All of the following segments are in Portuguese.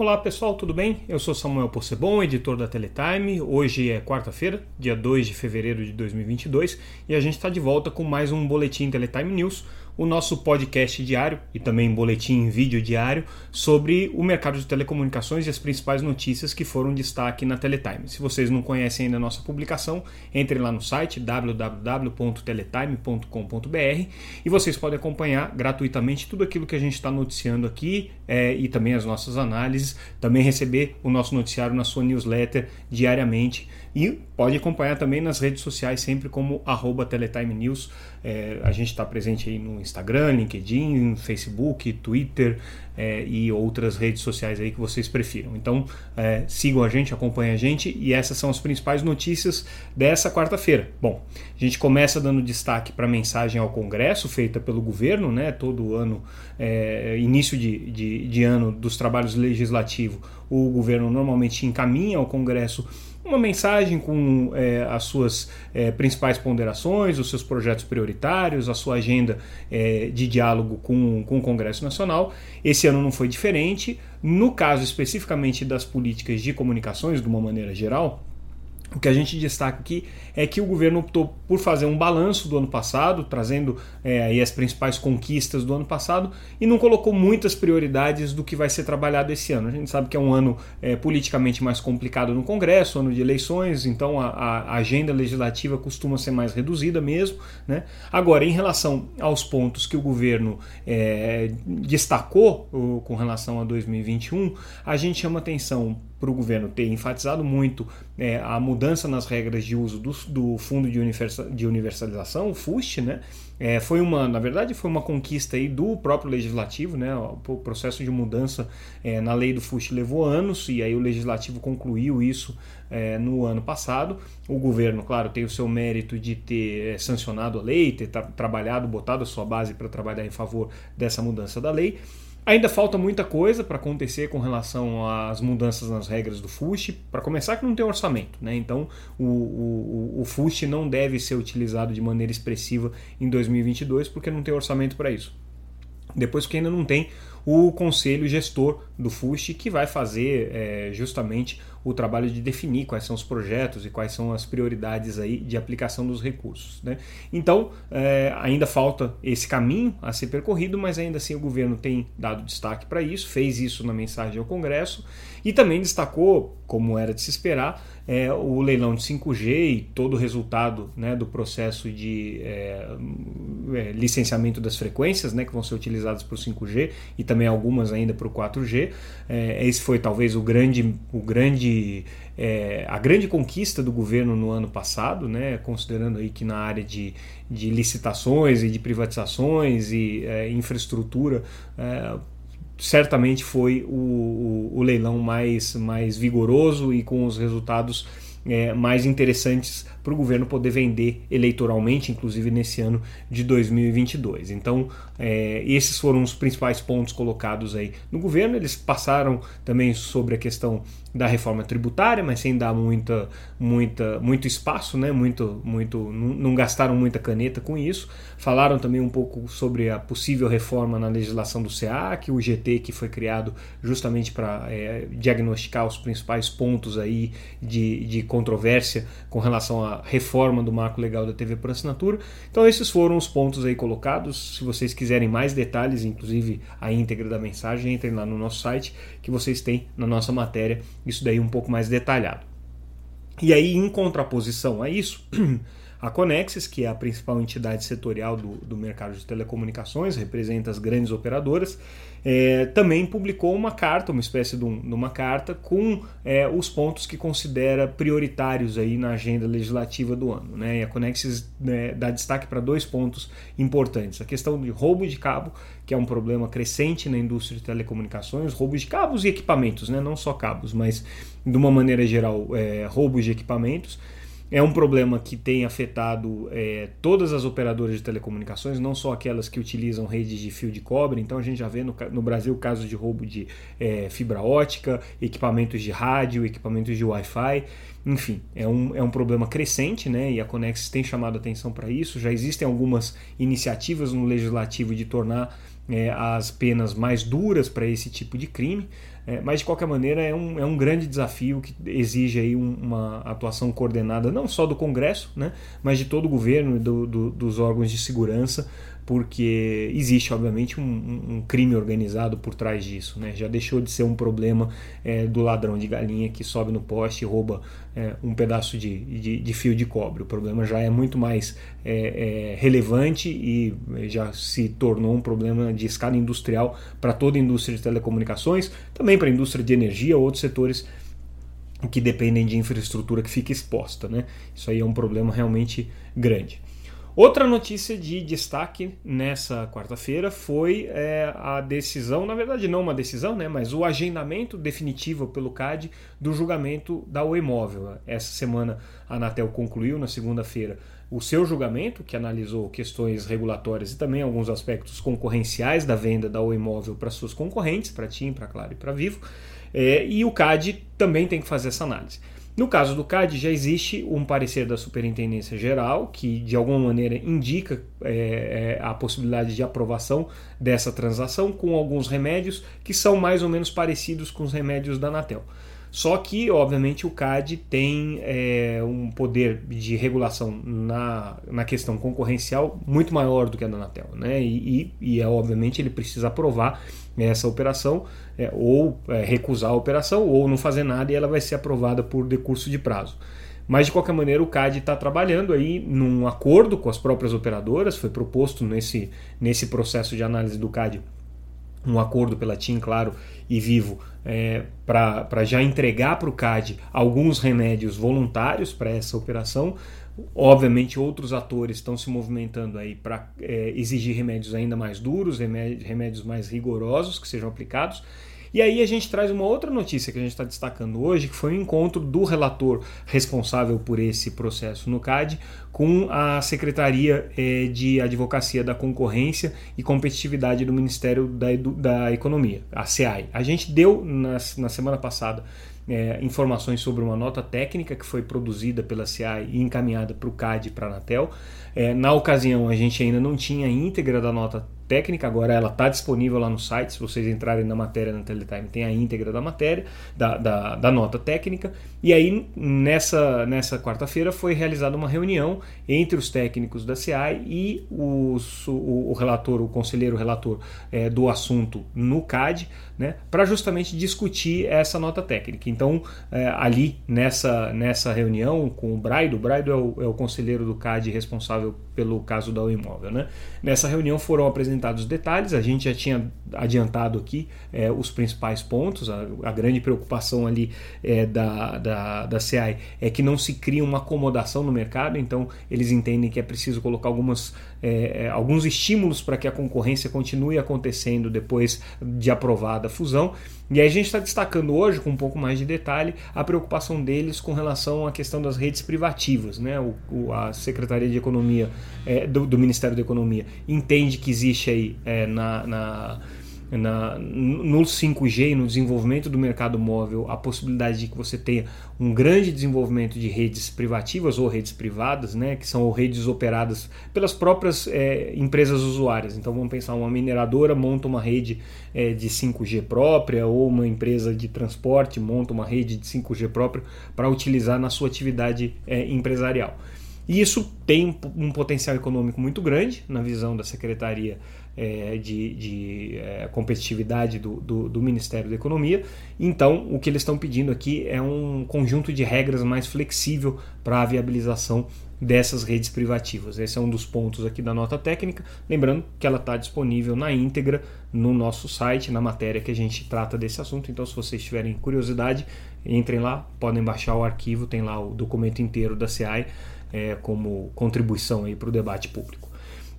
Olá pessoal, tudo bem? Eu sou Samuel Possebon, editor da Teletime. Hoje é quarta-feira, dia 2 de fevereiro de 2022, e a gente está de volta com mais um Boletim Teletime News, o nosso podcast diário e também boletim em vídeo diário sobre o mercado de telecomunicações e as principais notícias que foram destaque na Teletime. Se vocês não conhecem ainda a nossa publicação, entrem lá no site www.teletime.com.br e vocês podem acompanhar gratuitamente tudo aquilo que a gente está noticiando aqui é, e também as nossas análises, também receber o nosso noticiário na sua newsletter diariamente e pode acompanhar também nas redes sociais, sempre como arroba Teletime News. É, a gente está presente aí no Instagram, LinkedIn, Facebook, Twitter é, e outras redes sociais aí que vocês prefiram. Então é, sigam a gente, acompanhem a gente e essas são as principais notícias dessa quarta-feira. Bom, a gente começa dando destaque para a mensagem ao Congresso feita pelo governo, né? Todo ano, é, início de, de, de ano dos trabalhos legislativos, o governo normalmente encaminha ao Congresso uma mensagem com é, as suas é, principais ponderações, os seus projetos prioritários, a sua agenda é, de diálogo com, com o Congresso Nacional. Esse ano não foi diferente. No caso especificamente das políticas de comunicações, de uma maneira geral, o que a gente destaca aqui é que o governo optou por fazer um balanço do ano passado, trazendo é, aí as principais conquistas do ano passado, e não colocou muitas prioridades do que vai ser trabalhado esse ano. A gente sabe que é um ano é, politicamente mais complicado no Congresso, ano de eleições, então a, a, agenda legislativa costuma ser mais reduzida mesmo. Né? Agora, em relação aos pontos que o governo é, destacou com relação a 2021, a gente chama atenção para o governo ter enfatizado muito é, a mudança nas regras de uso do, do Fundo de, Universalização, o FUST, né? É, foi uma, na verdade, foi uma conquista aí do próprio legislativo, né? O processo de mudança é, na lei do FUST levou anos e aí o legislativo concluiu isso é, no ano passado. O governo, claro, tem o seu mérito de ter é, sancionado a lei, ter tra trabalhado, botado a sua base para trabalhar em favor dessa mudança da lei. Ainda falta muita coisa para acontecer com relação às mudanças nas regras do FUST. Para começar, que não tem orçamento, né? então o, o, o FUST não deve ser utilizado de maneira expressiva em 2022 porque não tem orçamento para isso. Depois que ainda não tem o conselho gestor do FUST, que vai fazer é, justamente o trabalho de definir quais são os projetos e quais são as prioridades aí de aplicação dos recursos. Né? Então, é, ainda falta esse caminho a ser percorrido, mas ainda assim o governo tem dado destaque para isso, fez isso na mensagem ao Congresso e também destacou, como era de se esperar, é, o leilão de 5G e todo o resultado né, do processo de é, é, licenciamento das frequências né, que vão ser utilizadas para o 5G e também algumas ainda para o 4G. É, esse foi talvez o grande, o grande é, a grande conquista do governo no ano passado, né, considerando aí que na área de, de licitações e de privatizações e é, infraestrutura é, certamente foi o, o, o, leilão mais, mais vigoroso e com os resultados é, mais interessantes para o governo poder vender eleitoralmente, inclusive nesse ano de 2022. Então, é, esses foram os principais pontos colocados aí no governo. Eles passaram também sobre a questão da reforma tributária, mas sem dar muita, muita, muito espaço, né? muito, muito, não gastaram muita caneta com isso. Falaram também um pouco sobre a possível reforma na legislação do SEAC, o GT que foi criado justamente para é, diagnosticar os principais pontos aí de, de controvérsia com relação reforma do marco legal da TV por assinatura. Então esses foram os pontos aí colocados. Se vocês quiserem mais detalhes, inclusive a íntegra da mensagem, entrem lá no nosso site que vocês têm na nossa matéria isso daí um pouco mais detalhado. E aí, em contraposição a isso, a Conexis, que é a principal entidade setorial do, do mercado de telecomunicações, representa as grandes operadoras, é, também publicou uma carta, uma espécie de, um, de uma carta, com é, os pontos que considera prioritários aí na agenda legislativa do ano. Né? E a Conexis né, dá destaque para dois pontos importantes: a questão de roubo de cabo, que é um problema crescente na indústria de telecomunicações, roubo de cabos e equipamentos, né? não só cabos, mas de uma maneira geral, é, roubos de equipamentos. É um problema que tem afetado é, todas as operadoras de telecomunicações, não só aquelas que utilizam redes de fio de cobre. Então a gente já vê no, no Brasil casos de roubo de é, fibra ótica, equipamentos de rádio, equipamentos de Wi-Fi. Enfim, é um, é um problema crescente, né? E a Conexis tem chamado atenção para isso. Já existem algumas iniciativas no legislativo de tornar é, as penas mais duras para esse tipo de crime. É, mas de qualquer maneira é um, é um grande desafio que exige aí um, uma atuação coordenada não só do Congresso, né, mas de todo o governo e do, do, dos órgãos de segurança porque existe, obviamente, um, um, crime organizado por trás disso. Né? Já deixou de ser um problema é, do ladrão de galinha que sobe no poste e rouba é, um pedaço de, de, de, fio de cobre. O problema já é muito mais é, é relevante e já se tornou um problema de escala industrial para toda a indústria de telecomunicações, também para a indústria de energia, outros setores que dependem de infraestrutura que fica exposta. Né? Isso aí é um problema realmente grande. Outra notícia de destaque nessa quarta-feira foi é, a decisão, na verdade não uma decisão, né, mas o agendamento definitivo pelo CAD do julgamento da Oi Móvel. Essa semana a Anatel concluiu na segunda-feira o seu julgamento, que analisou questões regulatórias e também alguns aspectos concorrenciais da venda da Oi Móvel para suas concorrentes, para TIM, para Claro e para Vivo. É, e o CAD também tem que fazer essa análise. No caso do CAD, já existe um parecer da Superintendência Geral que, de alguma maneira, indica é, é, a possibilidade de aprovação dessa transação com alguns remédios que são mais ou menos parecidos com os remédios da Anatel. Só que, obviamente, o CAD tem é, um poder de regulação na, na questão concorrencial muito maior do que a da Anatel. Né? E, e, e é, obviamente, ele precisa aprovar essa operação, é, ou é, recusar a operação, ou não fazer nada e ela vai ser aprovada por decurso de prazo. Mas de qualquer maneira o CAD está trabalhando aí num acordo com as próprias operadoras, foi proposto nesse, nesse processo de análise do CAD um acordo pela TIM, claro, e Vivo é, para já entregar para o CAD alguns remédios voluntários para essa operação. Obviamente, outros atores estão se movimentando aí para é, exigir remédios ainda mais duros, remédios, mais rigorosos que sejam aplicados. E aí a gente traz uma outra notícia que a gente está destacando hoje, que foi o um encontro do relator responsável por esse processo no CAD com a Secretaria eh, de Advocacia da Concorrência e Competitividade do Ministério da, da Economia, a SEAI. A gente deu na, na semana passada é, informações sobre uma nota técnica que foi produzida pela CI e encaminhada para o CAD e para a Anatel. É, na ocasião, a gente ainda não tinha a íntegra da nota técnica, agora ela está disponível lá no site. Se vocês entrarem na matéria na Teletime, tem a íntegra da matéria, da, da, da nota técnica. E aí, nessa, nessa quarta-feira, foi realizada uma reunião entre os técnicos da CI e os, o, o, relator, o conselheiro relator é, do assunto no CAD, né, para justamente discutir essa nota técnica. Então, é, ali nessa, nessa reunião com o Braido, o Braido é o, é o conselheiro do CAD responsável pelo caso da imóvel. Né? Nessa reunião foram apresentados detalhes, a gente já tinha adiantado aqui é, os principais pontos, a, a grande preocupação ali é, da, da, da CI é que não se cria uma acomodação no mercado, então eles entendem que é preciso colocar algumas, é, é alguns estímulos para que a concorrência continue acontecendo depois de aprovada fusão. E aí a gente está destacando hoje, com um pouco mais de detalhe, a preocupação deles com relação à questão das redes privativas. Né? O, o a Secretaria de Economia é, do, do, Ministério da Economia entende que existe aí é, na, na na, no 5G, no desenvolvimento do mercado móvel, a possibilidade de que você tenha um grande desenvolvimento de redes privativas ou redes privadas, né, que são redes operadas pelas próprias é, empresas usuárias. Então vamos pensar, uma mineradora monta uma rede é, de 5G própria ou uma empresa de transporte monta uma rede de 5G própria para utilizar na sua atividade é, empresarial. E isso tem um potencial econômico muito grande na visão da Secretaria é, de, de é, competitividade do, do, do, Ministério da Economia. Então, o que eles estão pedindo aqui é um conjunto de regras mais flexível para a viabilização dessas redes privativas. Esse é um dos pontos aqui da nota técnica. Lembrando que ela está disponível na íntegra no nosso site, na matéria que a gente trata desse assunto. Então, se vocês tiverem curiosidade, entrem lá, podem baixar o arquivo, tem lá o documento inteiro da CI é, como contribuição para o debate público.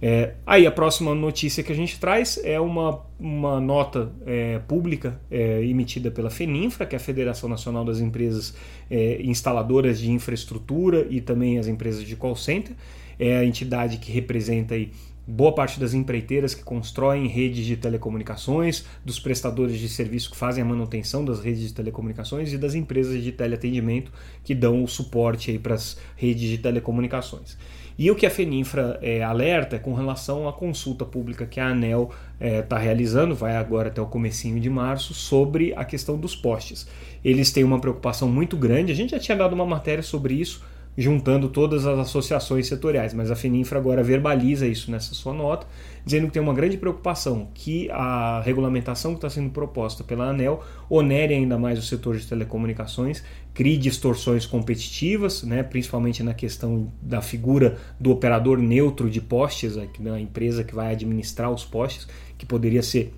É, aí a próxima notícia que a gente traz é uma, uma nota é, pública é, emitida pela FENINFRA, que é a Federação Nacional das Empresas é, Instaladoras de Infraestrutura e também as empresas de call center. É a entidade que representa aí boa parte das empreiteiras que constroem redes de telecomunicações, dos prestadores de serviço que fazem a manutenção das redes de telecomunicações e das empresas de teleatendimento que dão o suporte para as redes de telecomunicações. E o que a Feninfra é, alerta é com relação à consulta pública que a ANEL está é, tá realizando, vai agora até o comecinho de março, sobre a questão dos postes. Eles têm uma preocupação muito grande, a gente já tinha dado uma matéria sobre isso, juntando todas as associações setoriais, mas a Feninfra agora verbaliza isso nessa sua nota, dizendo que tem uma grande preocupação que a regulamentação que está sendo proposta pela ANEL onere ainda mais o setor de telecomunicações, crie distorções competitivas, né, principalmente na questão da figura do operador neutro de postes, da empresa que vai administrar os postes, que poderia ser,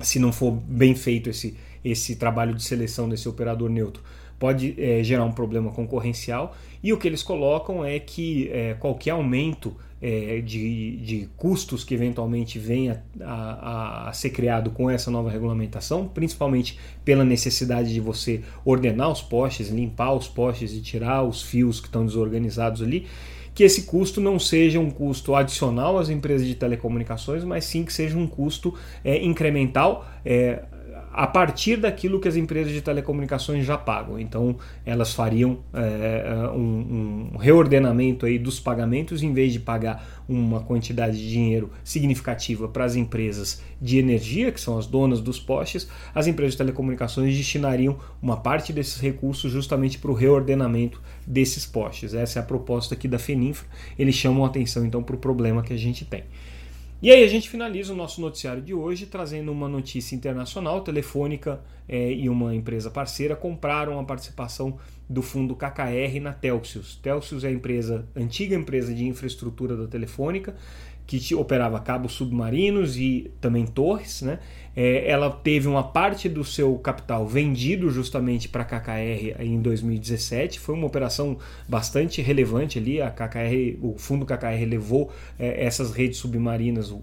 se não for bem feito esse, esse trabalho de seleção desse operador neutro, pode é, gerar um problema concorrencial. E o que eles colocam é que é, qualquer aumento é, de, de custos que eventualmente venha a, a, ser criado com essa nova regulamentação, principalmente pela necessidade de você ordenar os postes, limpar os postes e tirar os fios que estão desorganizados ali, que esse custo não seja um custo adicional às empresas de telecomunicações, mas sim que seja um custo é, incremental. É, a partir daquilo que as empresas de telecomunicações já pagam. Então, elas fariam é, um, um, reordenamento aí dos pagamentos, em vez de pagar uma quantidade de dinheiro significativa para as empresas de energia, que são as donas dos postes, as empresas de telecomunicações destinariam uma parte desses recursos justamente para o reordenamento desses postes. Essa é a proposta aqui da Feninfra. Eles chamam a atenção então para o problema que a gente tem. E aí a gente finaliza o nosso noticiário de hoje trazendo uma notícia internacional. Telefônica é, e uma empresa parceira compraram a participação do fundo KKR na Telsius. Telsius é a empresa, antiga empresa de infraestrutura da Telefônica, que operava cabos submarinos e também torres, né? É, ela teve uma parte do seu capital vendido justamente para a KKR em 2017. Foi uma operação bastante relevante ali. A KKR, o fundo KKR levou é, essas redes submarinas,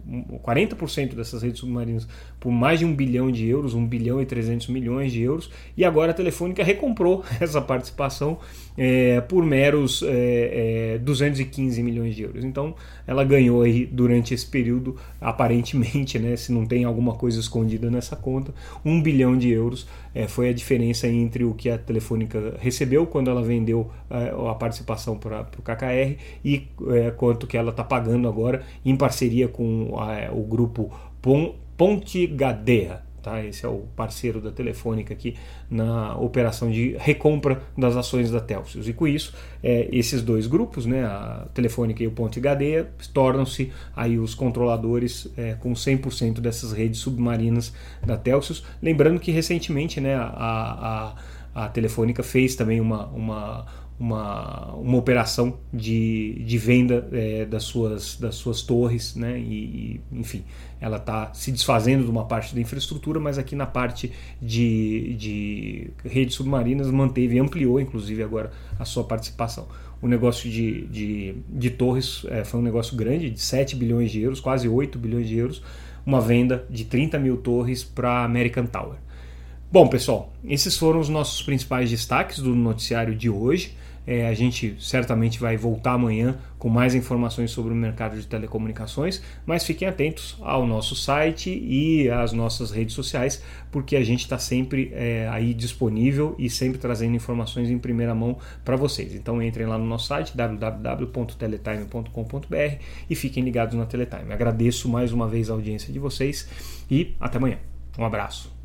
40% dessas redes submarinas, por mais de um bilhão de euros, 1 bilhão e 300 milhões de euros. E agora a Telefônica recomprou essa participação é, por meros é, é, 215 milhões de euros. Então ela ganhou aí durante esse período, aparentemente, né, se não tem alguma coisa escondida nessa conta, um bilhão de euros é, foi a diferença entre o que a Telefônica recebeu quando ela vendeu é, a participação para o KKR e é, quanto que ela está pagando agora em parceria com o grupo Ponte Gadeia. Tá? Esse é o parceiro da Telefônica aqui na operação de recompra das ações da Telsius. E com isso, é, esses dois grupos, né, a Telefônica e o Ponte Gadeia, tornam-se aí os controladores é, com 100% dessas redes submarinas da Telsius. Lembrando que recentemente né, a, a, a Telefônica fez também uma, uma uma, uma operação de, de venda é, das, suas, das suas torres, né? E, enfim, ela está se desfazendo de uma parte da infraestrutura, mas aqui na parte de, de redes submarinas manteve e ampliou, inclusive, agora a sua participação. O negócio de, de, de torres é, foi um negócio grande, de 7 bilhões de euros, quase 8 bilhões de euros, uma venda de 30 mil torres para a American Tower. Bom, pessoal, esses foram os nossos principais destaques do noticiário de hoje. É, a gente certamente vai voltar amanhã com mais informações sobre o mercado de telecomunicações, mas fiquem atentos ao nosso site e às nossas redes sociais, porque a gente está sempre é, aí disponível e sempre trazendo informações em primeira mão para vocês. Então entrem lá no nosso site www.teletime.com.br e fiquem ligados na Teletime. Agradeço mais uma vez a audiência de vocês e até amanhã. Um abraço.